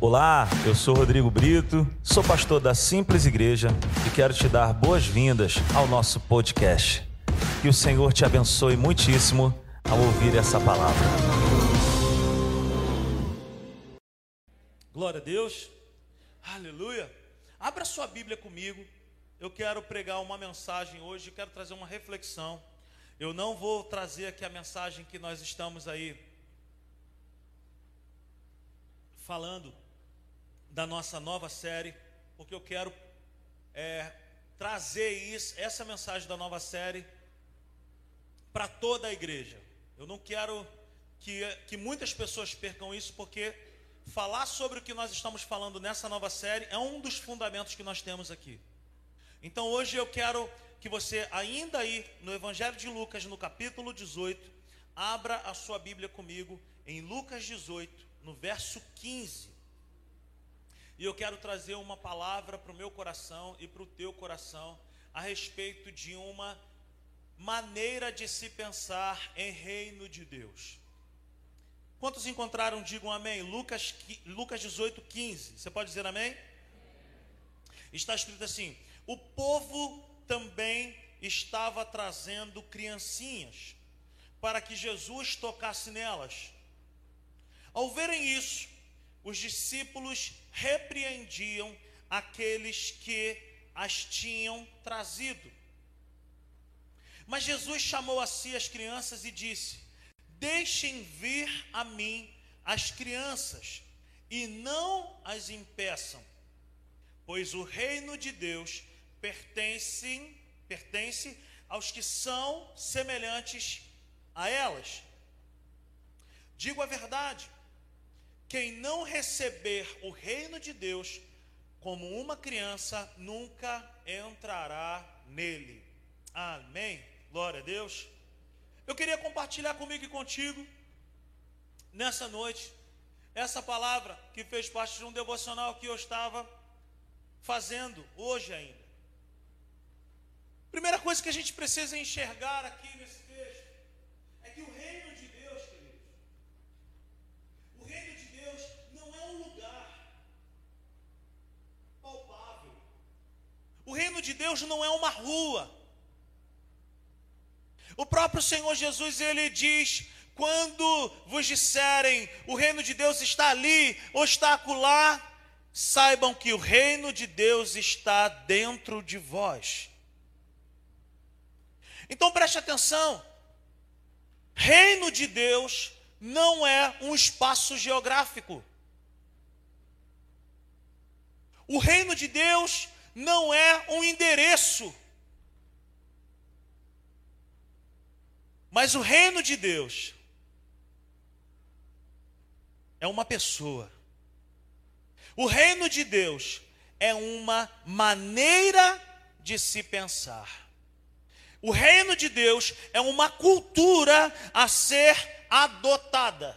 Olá, eu sou Rodrigo Brito, sou pastor da Simples Igreja e quero te dar boas-vindas ao nosso podcast. Que o Senhor te abençoe muitíssimo ao ouvir essa palavra. Glória a Deus, aleluia. Abra sua Bíblia comigo. Eu quero pregar uma mensagem hoje, quero trazer uma reflexão. Eu não vou trazer aqui a mensagem que nós estamos aí falando da nossa nova série, porque eu quero é, trazer isso, essa mensagem da nova série para toda a igreja. Eu não quero que, que muitas pessoas percam isso, porque falar sobre o que nós estamos falando nessa nova série é um dos fundamentos que nós temos aqui. Então hoje eu quero que você, ainda aí no Evangelho de Lucas, no capítulo 18, abra a sua Bíblia comigo em Lucas 18, no verso 15. E eu quero trazer uma palavra para o meu coração e para o teu coração a respeito de uma maneira de se pensar em reino de Deus. Quantos encontraram, digam amém? Lucas, Lucas 18, 15. Você pode dizer amém? Está escrito assim: O povo também estava trazendo criancinhas para que Jesus tocasse nelas. Ao verem isso, os discípulos repreendiam aqueles que as tinham trazido. Mas Jesus chamou a si as crianças e disse: Deixem vir a mim as crianças e não as impeçam, pois o reino de Deus pertence, pertence aos que são semelhantes a elas. Digo a verdade, quem não receber o reino de Deus como uma criança nunca entrará nele. Amém. Glória a Deus. Eu queria compartilhar comigo e contigo nessa noite essa palavra que fez parte de um devocional que eu estava fazendo hoje ainda. Primeira coisa que a gente precisa enxergar aqui nesse texto é que o reino de Deus, queridos, o reino de Deus não é um lugar palpável. O reino de Deus não é uma rua. O próprio Senhor Jesus, ele diz: quando vos disserem o reino de Deus está ali ou está acolá, saibam que o reino de Deus está dentro de vós. Então preste atenção: reino de Deus não é um espaço geográfico. O reino de Deus não é um endereço. Mas o reino de Deus é uma pessoa. O reino de Deus é uma maneira de se pensar. O reino de Deus é uma cultura a ser adotada.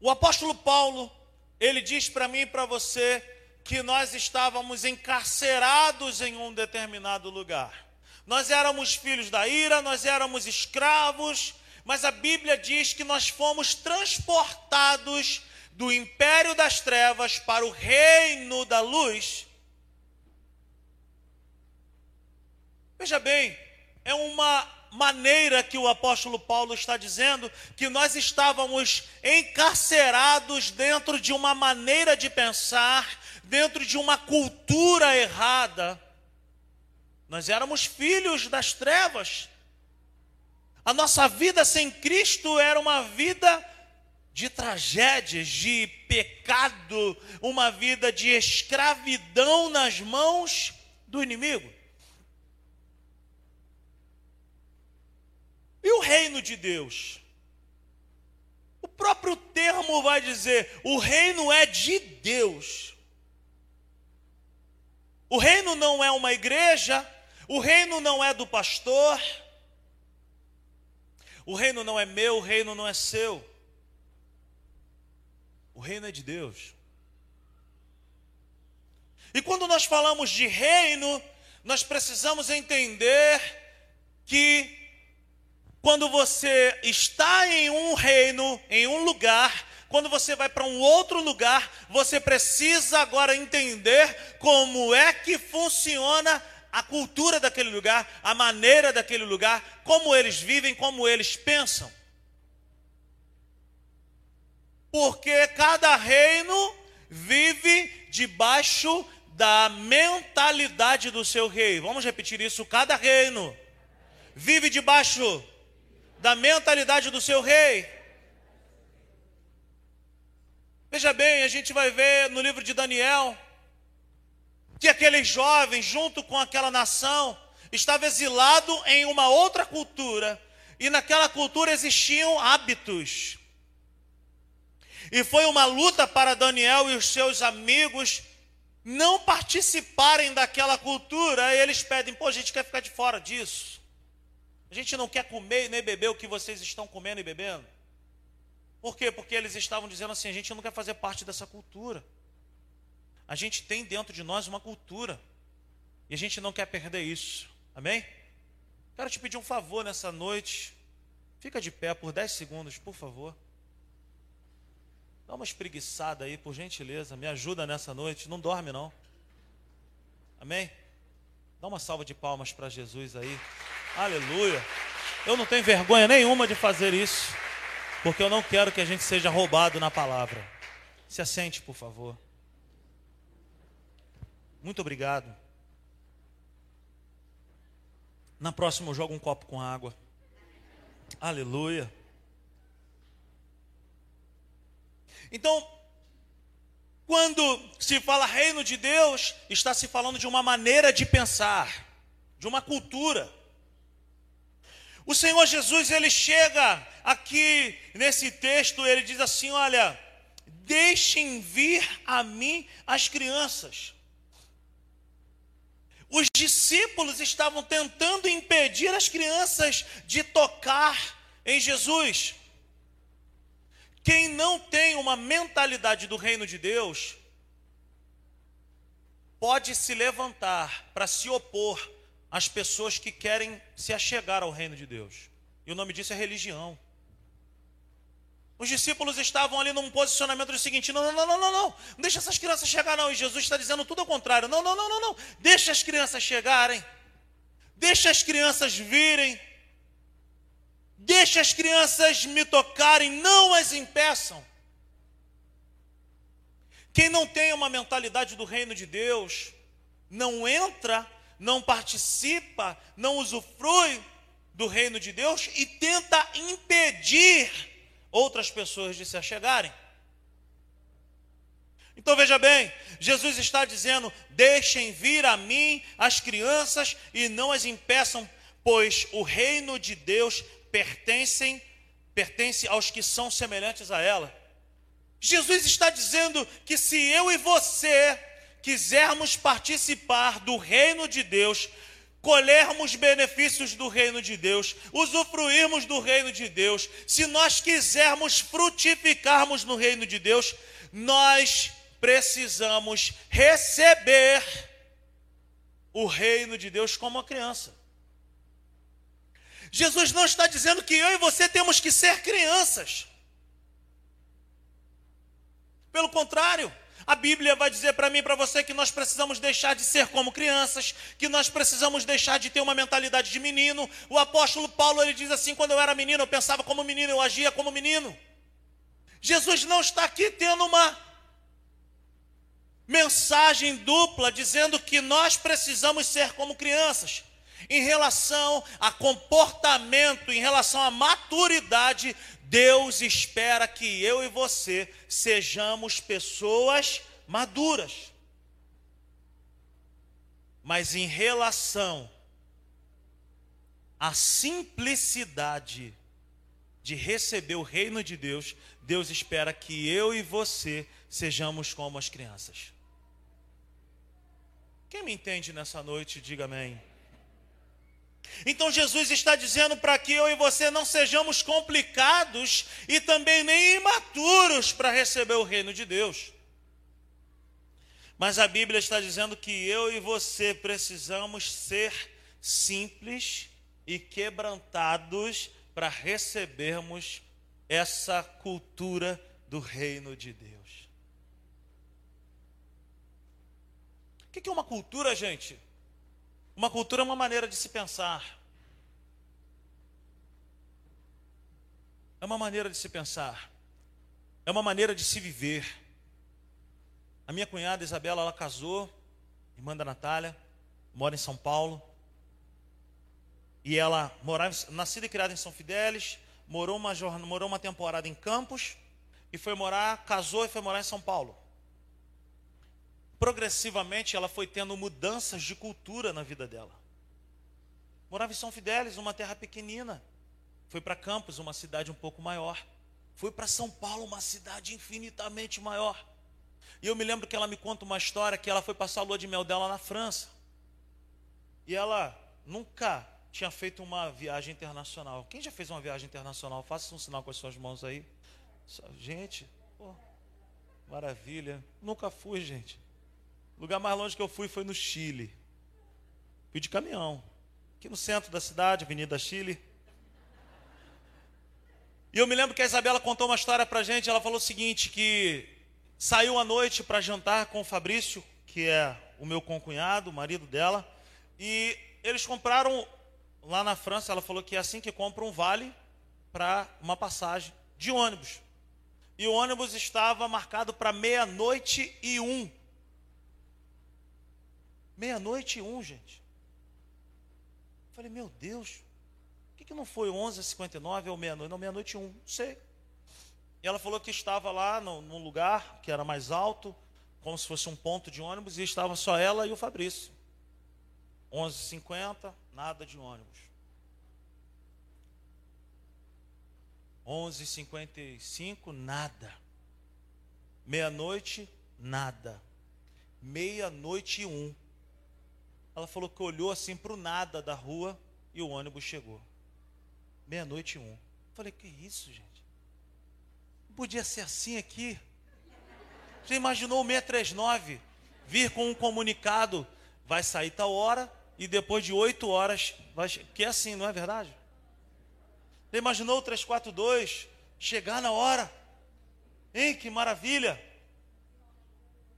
O apóstolo Paulo, ele diz para mim e para você que nós estávamos encarcerados em um determinado lugar. Nós éramos filhos da ira, nós éramos escravos, mas a Bíblia diz que nós fomos transportados do império das trevas para o reino da luz. Veja bem, é uma maneira que o apóstolo Paulo está dizendo que nós estávamos encarcerados dentro de uma maneira de pensar dentro de uma cultura errada. Nós éramos filhos das trevas. A nossa vida sem Cristo era uma vida de tragédias, de pecado, uma vida de escravidão nas mãos do inimigo. E o reino de Deus? O próprio termo vai dizer: o reino é de Deus. O reino não é uma igreja, o reino não é do pastor, o reino não é meu, o reino não é seu. O reino é de Deus. E quando nós falamos de reino, nós precisamos entender que quando você está em um reino, em um lugar, quando você vai para um outro lugar, você precisa agora entender como é que funciona a cultura daquele lugar, a maneira daquele lugar, como eles vivem, como eles pensam. Porque cada reino vive debaixo da mentalidade do seu rei. Vamos repetir isso: cada reino vive debaixo da mentalidade do seu rei. Veja bem, a gente vai ver no livro de Daniel que aqueles jovens, junto com aquela nação, estava exilado em uma outra cultura, e naquela cultura existiam hábitos. E foi uma luta para Daniel e os seus amigos não participarem daquela cultura, e eles pedem: pô, a gente quer ficar de fora disso. A gente não quer comer nem beber o que vocês estão comendo e bebendo. Por quê? Porque eles estavam dizendo assim: a gente não quer fazer parte dessa cultura. A gente tem dentro de nós uma cultura. E a gente não quer perder isso. Amém? Quero te pedir um favor nessa noite. Fica de pé por 10 segundos, por favor. Dá uma espreguiçada aí, por gentileza. Me ajuda nessa noite. Não dorme, não. Amém? Dá uma salva de palmas para Jesus aí. Aleluia. Eu não tenho vergonha nenhuma de fazer isso. Porque eu não quero que a gente seja roubado na palavra. Se assente, por favor. Muito obrigado. Na próxima eu jogo um copo com água. Aleluia. Então, quando se fala reino de Deus, está se falando de uma maneira de pensar, de uma cultura. O Senhor Jesus, ele chega aqui nesse texto, ele diz assim: Olha, deixem vir a mim as crianças. Os discípulos estavam tentando impedir as crianças de tocar em Jesus. Quem não tem uma mentalidade do reino de Deus, pode se levantar para se opor às pessoas que querem se achegar ao reino de Deus. E o nome disso é religião. Os discípulos estavam ali num posicionamento do seguinte: não, não, não, não, não, não, deixa essas crianças chegar, não. E Jesus está dizendo tudo ao contrário: não, não, não, não, não, deixa as crianças chegarem, deixa as crianças virem. Deixe as crianças me tocarem, não as impeçam. Quem não tem uma mentalidade do reino de Deus, não entra, não participa, não usufrui do reino de Deus e tenta impedir outras pessoas de se achegarem. Então veja bem, Jesus está dizendo: deixem vir a mim as crianças e não as impeçam, pois o reino de Deus pertencem, pertence aos que são semelhantes a ela. Jesus está dizendo que se eu e você quisermos participar do reino de Deus, colhermos benefícios do reino de Deus, usufruirmos do reino de Deus, se nós quisermos frutificarmos no reino de Deus, nós precisamos receber o reino de Deus como uma criança. Jesus não está dizendo que eu e você temos que ser crianças. Pelo contrário, a Bíblia vai dizer para mim e para você que nós precisamos deixar de ser como crianças, que nós precisamos deixar de ter uma mentalidade de menino. O apóstolo Paulo ele diz assim: quando eu era menino, eu pensava como menino, eu agia como menino. Jesus não está aqui tendo uma mensagem dupla dizendo que nós precisamos ser como crianças em relação a comportamento, em relação à maturidade, Deus espera que eu e você sejamos pessoas maduras. Mas em relação à simplicidade de receber o reino de Deus, Deus espera que eu e você sejamos como as crianças. Quem me entende nessa noite, diga amém. Então Jesus está dizendo para que eu e você não sejamos complicados e também nem imaturos para receber o reino de Deus. Mas a Bíblia está dizendo que eu e você precisamos ser simples e quebrantados para recebermos essa cultura do reino de Deus. O que é uma cultura, gente? Uma cultura é uma maneira de se pensar. É uma maneira de se pensar. É uma maneira de se viver. A minha cunhada Isabela, ela casou, irmã da Natália, mora em São Paulo. E ela morava, nascida e criada em São Fidélis, morou uma, morou uma temporada em Campos e foi morar, casou e foi morar em São Paulo. Progressivamente ela foi tendo mudanças de cultura na vida dela. Morava em São Fidélis, uma terra pequenina. Foi para Campos, uma cidade um pouco maior. Foi para São Paulo, uma cidade infinitamente maior. E eu me lembro que ela me conta uma história que ela foi passar a lua de mel dela na França. E ela nunca tinha feito uma viagem internacional. Quem já fez uma viagem internacional? Faça um sinal com as suas mãos aí. Gente, pô, maravilha. Nunca fui, gente. O lugar mais longe que eu fui foi no Chile. Fui de caminhão. Aqui no centro da cidade, Avenida Chile. E eu me lembro que a Isabela contou uma história pra gente. Ela falou o seguinte: que saiu à noite para jantar com o Fabrício, que é o meu concunhado, o marido dela. E eles compraram lá na França, ela falou que é assim que compra um vale para uma passagem de ônibus. E o ônibus estava marcado para meia-noite e um. Meia-noite e um, gente. Eu falei, meu Deus, por que, que não foi 11h59 ou meia-noite? Não, meia-noite e um, não sei. E ela falou que estava lá no, num lugar que era mais alto, como se fosse um ponto de ônibus, e estava só ela e o Fabrício. 11h50, nada de ônibus. 11h55, nada. Meia-noite, nada. Meia-noite e um. Ela falou que olhou assim para o nada da rua e o ônibus chegou. Meia-noite e um. Falei, que isso, gente? Não podia ser assim aqui. Você imaginou o 639 vir com um comunicado, vai sair tal hora, e depois de oito horas, vai, que é assim, não é verdade? Você imaginou o 342 chegar na hora? Hein, que maravilha!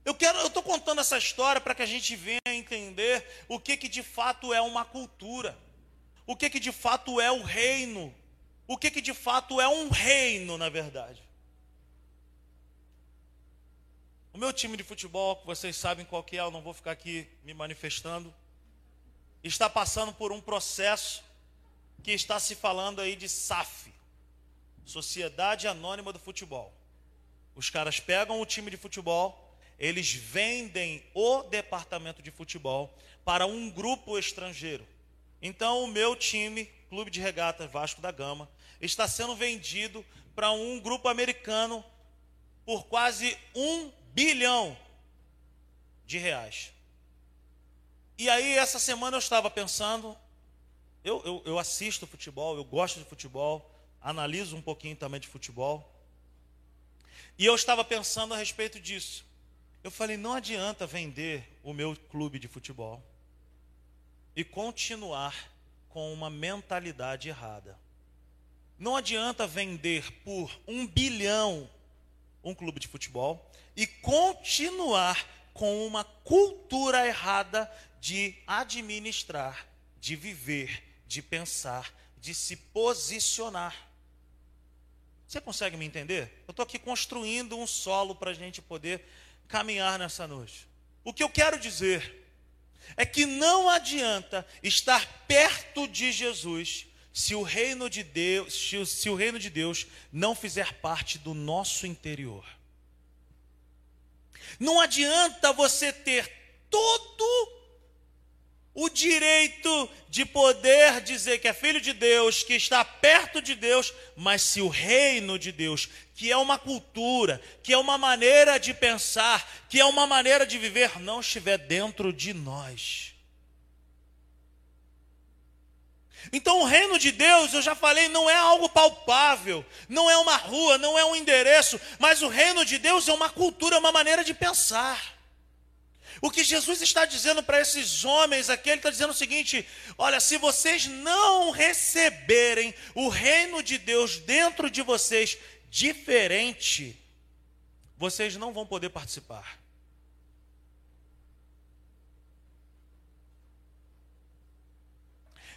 Eu quero, eu estou contando essa história para que a gente venha entender o que, que de fato é uma cultura, o que, que de fato é o reino, o que, que de fato é um reino, na verdade. O meu time de futebol, vocês sabem qual que é, eu não vou ficar aqui me manifestando está passando por um processo que está se falando aí de SAF, Sociedade Anônima do Futebol. Os caras pegam o time de futebol, eles vendem o departamento de futebol para um grupo estrangeiro. Então, o meu time, Clube de Regatas Vasco da Gama, está sendo vendido para um grupo americano por quase um bilhão de reais. E aí, essa semana eu estava pensando, eu, eu, eu, assisto futebol, eu gosto de futebol, analiso um pouquinho também de futebol. E eu estava pensando a respeito disso. Eu falei, não adianta vender o meu clube de futebol e continuar com uma mentalidade errada. Não adianta vender por um bilhão um clube de futebol e continuar com uma cultura errada de administrar, de viver, de pensar, de se posicionar. Você consegue me entender? Eu estou aqui construindo um solo para a gente poder caminhar nessa noite. O que eu quero dizer é que não adianta estar perto de Jesus se o reino de Deus, se o reino de Deus não fizer parte do nosso interior. Não adianta você ter todo o direito de poder dizer que é filho de Deus, que está perto de Deus, mas se o reino de Deus, que é uma cultura, que é uma maneira de pensar, que é uma maneira de viver, não estiver dentro de nós. Então, o reino de Deus, eu já falei, não é algo palpável, não é uma rua, não é um endereço, mas o reino de Deus é uma cultura, é uma maneira de pensar. O que Jesus está dizendo para esses homens aqui, ele está dizendo o seguinte: olha, se vocês não receberem o reino de Deus dentro de vocês diferente, vocês não vão poder participar.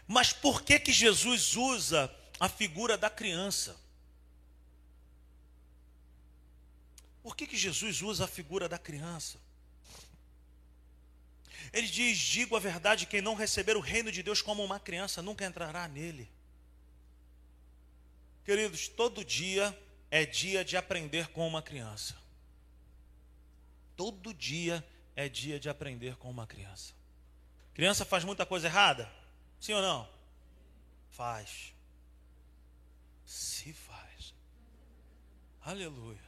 Mas por que que Jesus usa a figura da criança? Por que que Jesus usa a figura da criança? Ele diz: Digo a verdade, quem não receber o reino de Deus como uma criança nunca entrará nele. Queridos, todo dia é dia de aprender com uma criança. Todo dia é dia de aprender com uma criança. Criança faz muita coisa errada? Sim ou não? Faz. Se faz. Aleluia.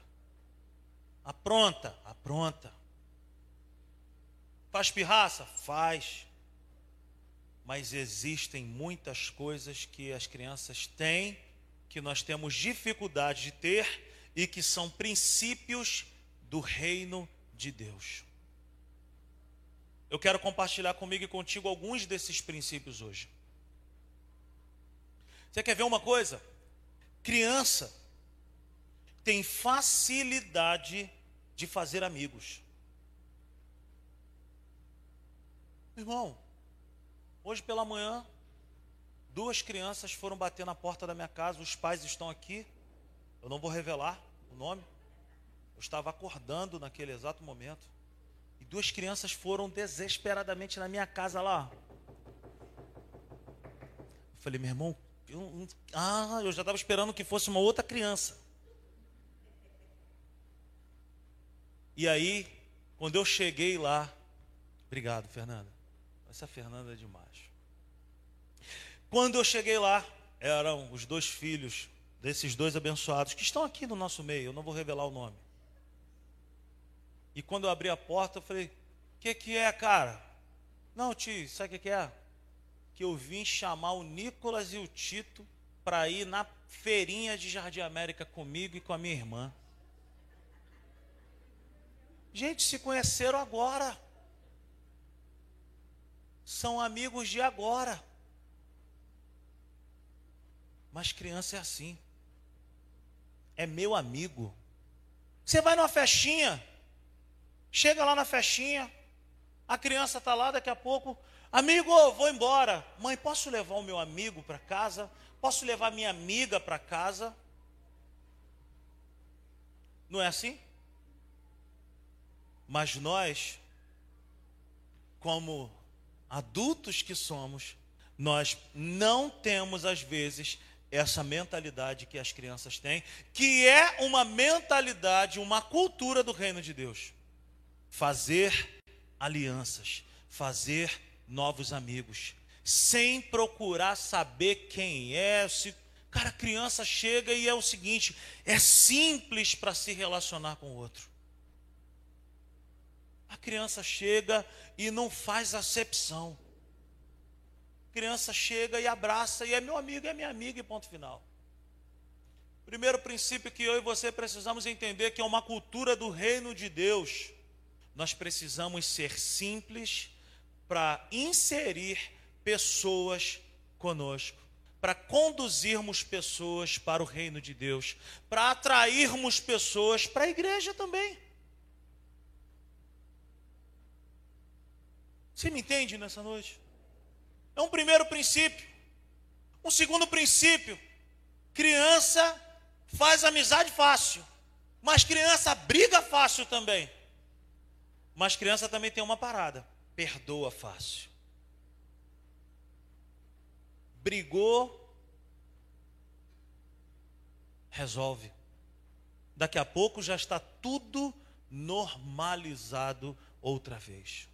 Apronta, apronta. Faz pirraça? Faz. Mas existem muitas coisas que as crianças têm, que nós temos dificuldade de ter e que são princípios do reino de Deus. Eu quero compartilhar comigo e contigo alguns desses princípios hoje. Você quer ver uma coisa? Criança tem facilidade de fazer amigos. Irmão, hoje pela manhã, duas crianças foram bater na porta da minha casa, os pais estão aqui, eu não vou revelar o nome. Eu estava acordando naquele exato momento. E duas crianças foram desesperadamente na minha casa lá. Eu falei, meu irmão, eu, ah, eu já estava esperando que fosse uma outra criança. E aí, quando eu cheguei lá, obrigado, Fernanda. Essa Fernanda é demais. Quando eu cheguei lá, eram os dois filhos desses dois abençoados que estão aqui no nosso meio, eu não vou revelar o nome. E quando eu abri a porta, eu falei: O que, que é, cara? Não, tio, sabe o que, que é? que eu vim chamar o Nicolas e o Tito para ir na feirinha de Jardim América comigo e com a minha irmã. Gente, se conheceram agora. São amigos de agora. Mas criança é assim. É meu amigo. Você vai numa festinha. Chega lá na festinha. A criança está lá, daqui a pouco Amigo, vou embora. Mãe, posso levar o meu amigo para casa? Posso levar minha amiga para casa? Não é assim? Mas nós, como adultos que somos, nós não temos às vezes essa mentalidade que as crianças têm, que é uma mentalidade, uma cultura do reino de Deus. Fazer alianças, fazer novos amigos, sem procurar saber quem é. Se... Cara, criança chega e é o seguinte: é simples para se relacionar com o outro. A criança chega e não faz acepção. A criança chega e abraça e é meu amigo, é minha amiga e ponto final. Primeiro princípio que eu e você precisamos entender que é uma cultura do reino de Deus. Nós precisamos ser simples para inserir pessoas conosco, para conduzirmos pessoas para o reino de Deus, para atrairmos pessoas para a igreja também. Você me entende nessa noite? É um primeiro princípio. Um segundo princípio: criança faz amizade fácil, mas criança briga fácil também. Mas criança também tem uma parada perdoa fácil. Brigou, resolve. Daqui a pouco já está tudo normalizado outra vez.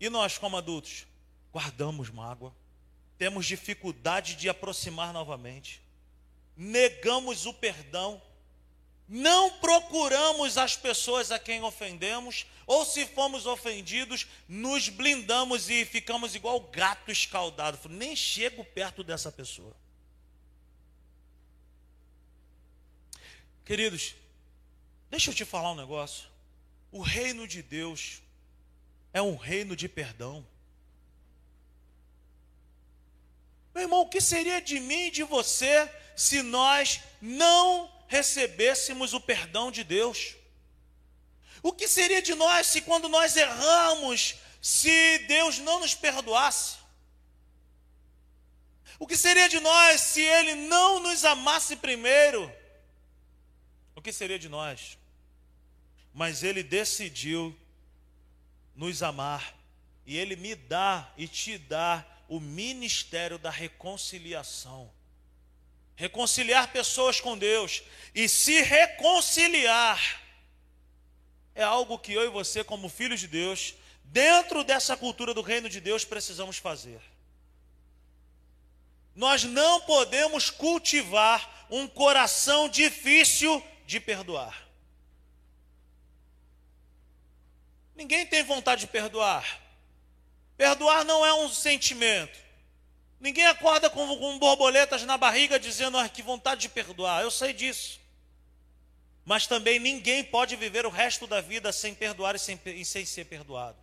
E nós, como adultos, guardamos mágoa, temos dificuldade de aproximar novamente, negamos o perdão, não procuramos as pessoas a quem ofendemos, ou se fomos ofendidos, nos blindamos e ficamos igual gato escaldado. Nem chego perto dessa pessoa. Queridos, deixa eu te falar um negócio. O reino de Deus é um reino de perdão. Meu irmão, o que seria de mim e de você se nós não recebêssemos o perdão de Deus? O que seria de nós se quando nós erramos, se Deus não nos perdoasse? O que seria de nós se Ele não nos amasse primeiro? O que seria de nós? Mas Ele decidiu nos amar, e Ele me dá e te dá o ministério da reconciliação. Reconciliar pessoas com Deus e se reconciliar é algo que eu e você, como filhos de Deus, dentro dessa cultura do reino de Deus, precisamos fazer. Nós não podemos cultivar um coração difícil de perdoar. Ninguém tem vontade de perdoar. Perdoar não é um sentimento. Ninguém acorda com, com borboletas na barriga dizendo ah, que vontade de perdoar. Eu sei disso. Mas também ninguém pode viver o resto da vida sem perdoar e sem, e sem ser perdoado.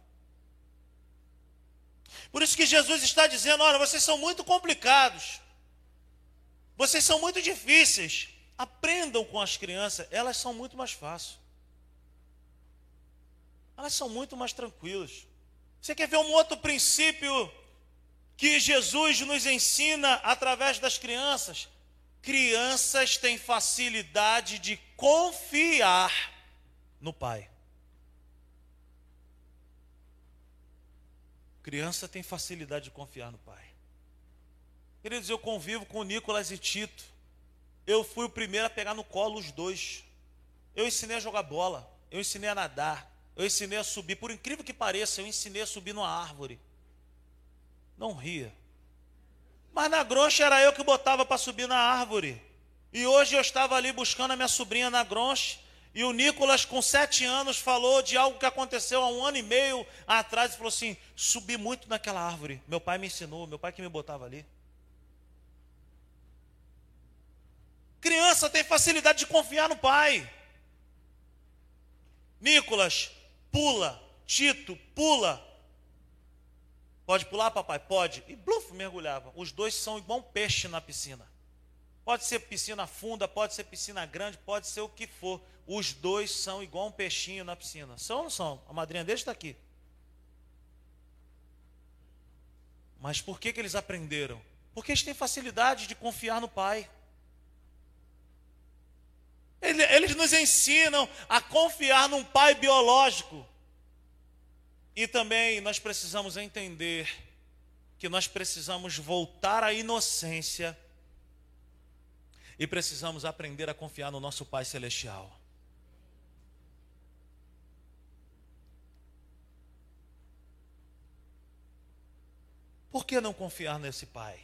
Por isso que Jesus está dizendo: olha, vocês são muito complicados, vocês são muito difíceis. Aprendam com as crianças, elas são muito mais fáceis. Elas são muito mais tranquilas. Você quer ver um outro princípio que Jesus nos ensina através das crianças? Crianças têm facilidade de confiar no Pai. Criança tem facilidade de confiar no pai. Queridos, eu convivo com Nicolas e Tito. Eu fui o primeiro a pegar no colo os dois. Eu ensinei a jogar bola, eu ensinei a nadar, eu ensinei a subir. Por incrível que pareça, eu ensinei a subir numa árvore. Não ria. Mas na groncha era eu que botava para subir na árvore. E hoje eu estava ali buscando a minha sobrinha na groncha. E o Nicolas, com sete anos, falou de algo que aconteceu há um ano e meio atrás e falou assim: subi muito naquela árvore. Meu pai me ensinou, meu pai que me botava ali. Criança tem facilidade de confiar no pai. Nicolas, pula. Tito, pula. Pode pular, papai? Pode. E bluf, mergulhava. Os dois são igual um peixe na piscina. Pode ser piscina funda, pode ser piscina grande, pode ser o que for os dois são igual um peixinho na piscina. São ou não são? A madrinha dele está aqui. Mas por que, que eles aprenderam? Porque eles têm facilidade de confiar no Pai. Eles nos ensinam a confiar num Pai biológico. E também nós precisamos entender que nós precisamos voltar à inocência e precisamos aprender a confiar no nosso Pai Celestial. Por que não confiar nesse Pai?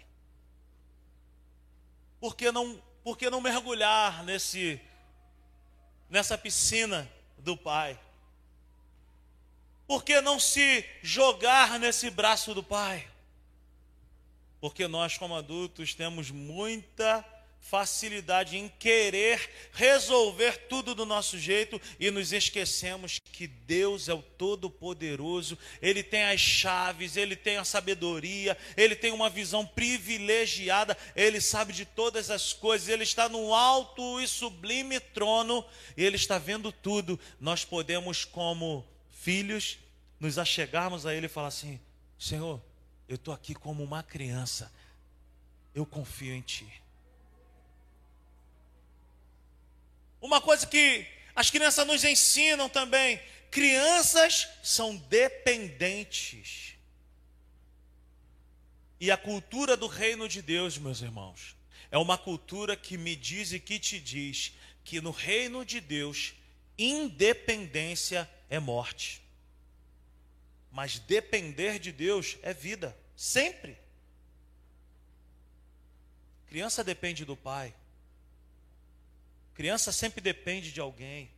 Por que não, por que não mergulhar nesse, nessa piscina do Pai? Por que não se jogar nesse braço do Pai? Porque nós, como adultos, temos muita facilidade em querer resolver tudo do nosso jeito e nos esquecemos que Deus é o Todo-Poderoso, Ele tem as chaves, Ele tem a sabedoria, Ele tem uma visão privilegiada, Ele sabe de todas as coisas, Ele está no alto e sublime trono, Ele está vendo tudo. Nós podemos, como filhos, nos achegarmos a Ele e falar assim: Senhor, eu estou aqui como uma criança, eu confio em Ti. Uma coisa que as crianças nos ensinam também: crianças são dependentes. E a cultura do reino de Deus, meus irmãos, é uma cultura que me diz e que te diz que no reino de Deus, independência é morte. Mas depender de Deus é vida, sempre. Criança depende do pai. Criança sempre depende de alguém.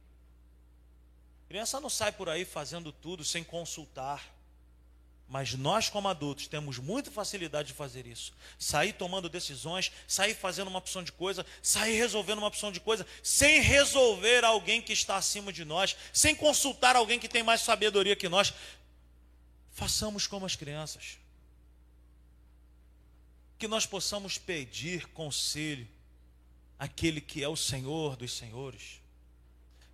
Criança não sai por aí fazendo tudo sem consultar. Mas nós, como adultos, temos muita facilidade de fazer isso. Sair tomando decisões, sair fazendo uma opção de coisa, sair resolvendo uma opção de coisa, sem resolver alguém que está acima de nós, sem consultar alguém que tem mais sabedoria que nós. façamos como as crianças. Que nós possamos pedir conselho àquele que é o Senhor dos Senhores,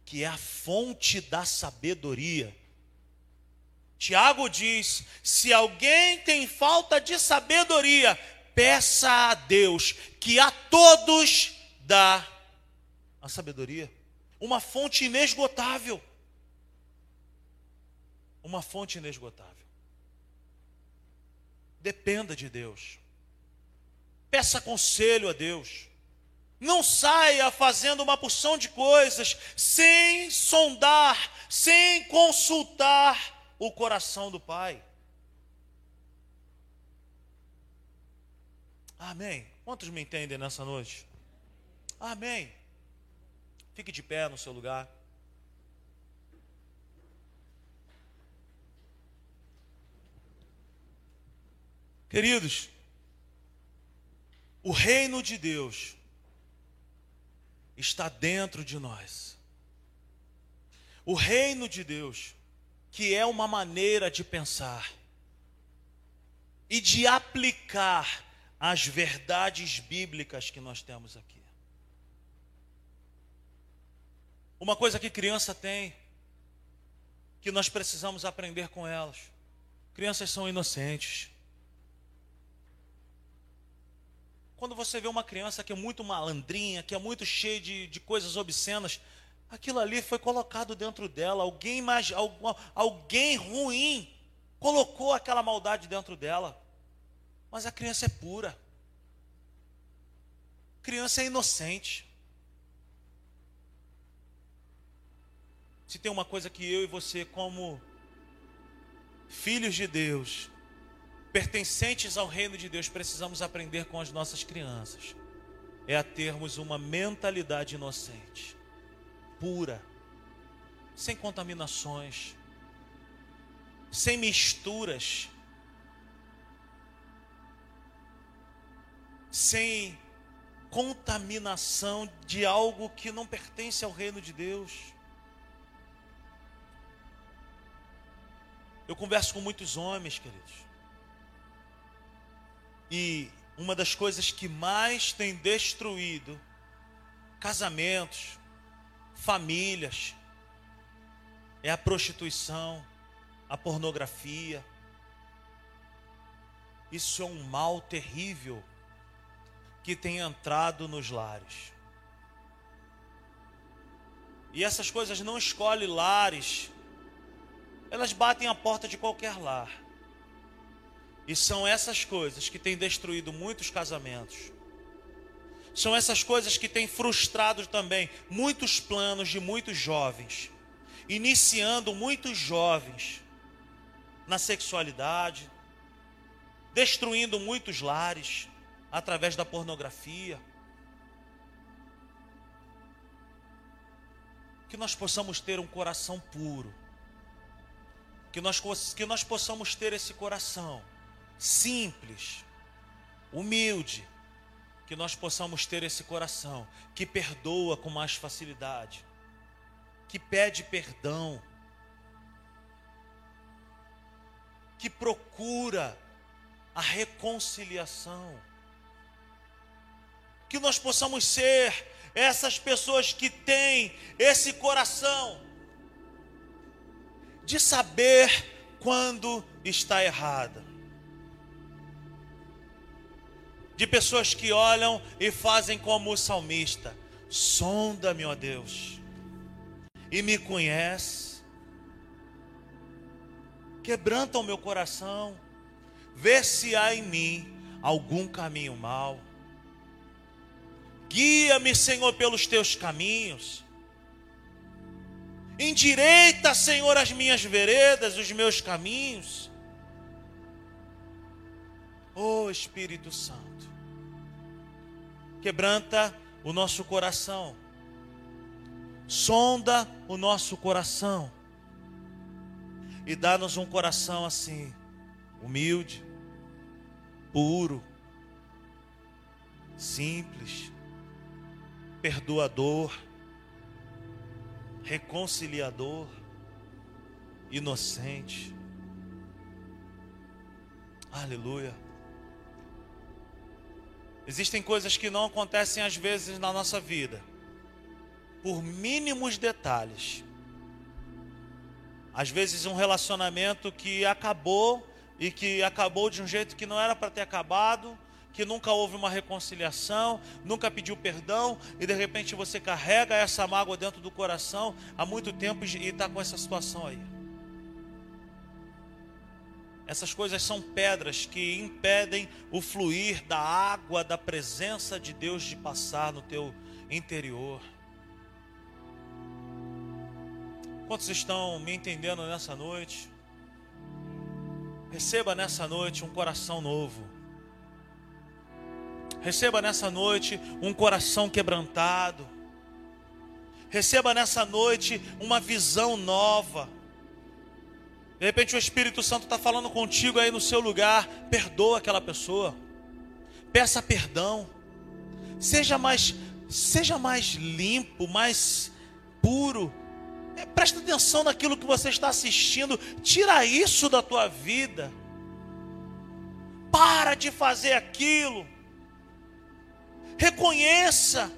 que é a fonte da sabedoria. Tiago diz: se alguém tem falta de sabedoria, peça a Deus, que a todos dá a sabedoria, uma fonte inesgotável. Uma fonte inesgotável. Dependa de Deus. Peça conselho a Deus. Não saia fazendo uma porção de coisas sem sondar, sem consultar o coração do Pai. Amém. Quantos me entendem nessa noite? Amém. Fique de pé no seu lugar. Queridos, o reino de Deus está dentro de nós. O reino de Deus, que é uma maneira de pensar e de aplicar as verdades bíblicas que nós temos aqui. Uma coisa que criança tem, que nós precisamos aprender com elas. Crianças são inocentes. Quando você vê uma criança que é muito malandrinha, que é muito cheia de, de coisas obscenas, aquilo ali foi colocado dentro dela. Alguém, mais, alguém ruim colocou aquela maldade dentro dela. Mas a criança é pura. A criança é inocente. Se tem uma coisa que eu e você, como filhos de Deus, pertencentes ao reino de Deus, precisamos aprender com as nossas crianças, é a termos uma mentalidade inocente, pura, sem contaminações, sem misturas, sem contaminação de algo que não pertence ao reino de Deus. Eu converso com muitos homens, queridos. E uma das coisas que mais tem destruído casamentos, famílias, é a prostituição, a pornografia. Isso é um mal terrível que tem entrado nos lares. E essas coisas não escolhem lares, elas batem a porta de qualquer lar. E são essas coisas que têm destruído muitos casamentos. São essas coisas que têm frustrado também muitos planos de muitos jovens, iniciando muitos jovens na sexualidade, destruindo muitos lares através da pornografia. Que nós possamos ter um coração puro, que nós, que nós possamos ter esse coração simples, humilde, que nós possamos ter esse coração que perdoa com mais facilidade, que pede perdão, que procura a reconciliação, que nós possamos ser essas pessoas que têm esse coração de saber quando está errada de pessoas que olham e fazem como o salmista: sonda-me, ó Deus, e me conhece, quebranta o meu coração, vê se há em mim algum caminho mau. Guia-me, Senhor, pelos teus caminhos. Endireita, Senhor, as minhas veredas, os meus caminhos. Oh Espírito Santo quebranta o nosso coração, sonda o nosso coração e dá-nos um coração assim, humilde, puro, simples, perdoador, reconciliador, inocente. Aleluia. Existem coisas que não acontecem às vezes na nossa vida, por mínimos detalhes. Às vezes, um relacionamento que acabou e que acabou de um jeito que não era para ter acabado, que nunca houve uma reconciliação, nunca pediu perdão, e de repente você carrega essa mágoa dentro do coração há muito tempo e está com essa situação aí. Essas coisas são pedras que impedem o fluir da água, da presença de Deus de passar no teu interior. Quantos estão me entendendo nessa noite? Receba nessa noite um coração novo. Receba nessa noite um coração quebrantado. Receba nessa noite uma visão nova. De repente o Espírito Santo está falando contigo aí no seu lugar. Perdoa aquela pessoa. Peça perdão. Seja mais, seja mais limpo, mais puro. É, presta atenção naquilo que você está assistindo. Tira isso da tua vida. Para de fazer aquilo. Reconheça.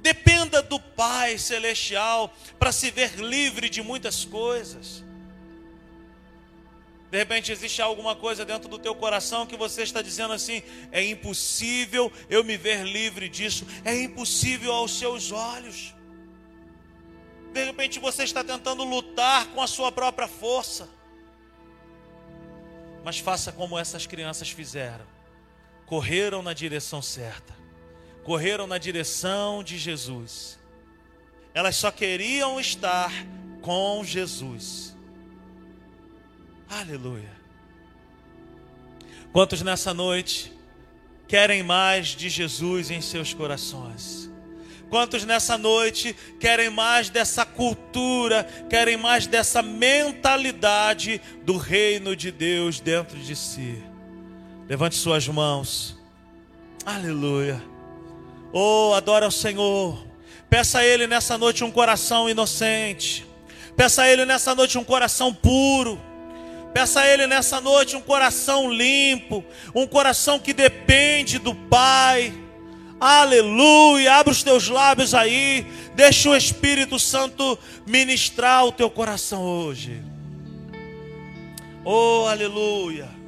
Dependa do Pai Celestial para se ver livre de muitas coisas. De repente existe alguma coisa dentro do teu coração que você está dizendo assim: é impossível eu me ver livre disso, é impossível aos seus olhos. De repente você está tentando lutar com a sua própria força. Mas faça como essas crianças fizeram. Correram na direção certa. Correram na direção de Jesus. Elas só queriam estar com Jesus. Aleluia. Quantos nessa noite querem mais de Jesus em seus corações? Quantos nessa noite querem mais dessa cultura, querem mais dessa mentalidade do reino de Deus dentro de si? Levante suas mãos. Aleluia. Oh, adora o Senhor. Peça a Ele nessa noite um coração inocente. Peça a Ele nessa noite um coração puro. Peça a Ele nessa noite um coração limpo, um coração que depende do Pai. Aleluia! Abre os teus lábios aí, deixa o Espírito Santo ministrar o teu coração hoje. Oh, aleluia!